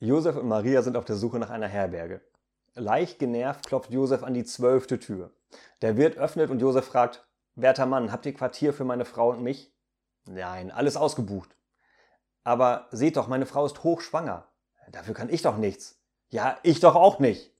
Josef und Maria sind auf der Suche nach einer Herberge. Leicht genervt klopft Josef an die zwölfte Tür. Der Wirt öffnet und Josef fragt, Werter Mann, habt ihr Quartier für meine Frau und mich? Nein, alles ausgebucht. Aber seht doch, meine Frau ist hochschwanger. Dafür kann ich doch nichts. Ja, ich doch auch nicht.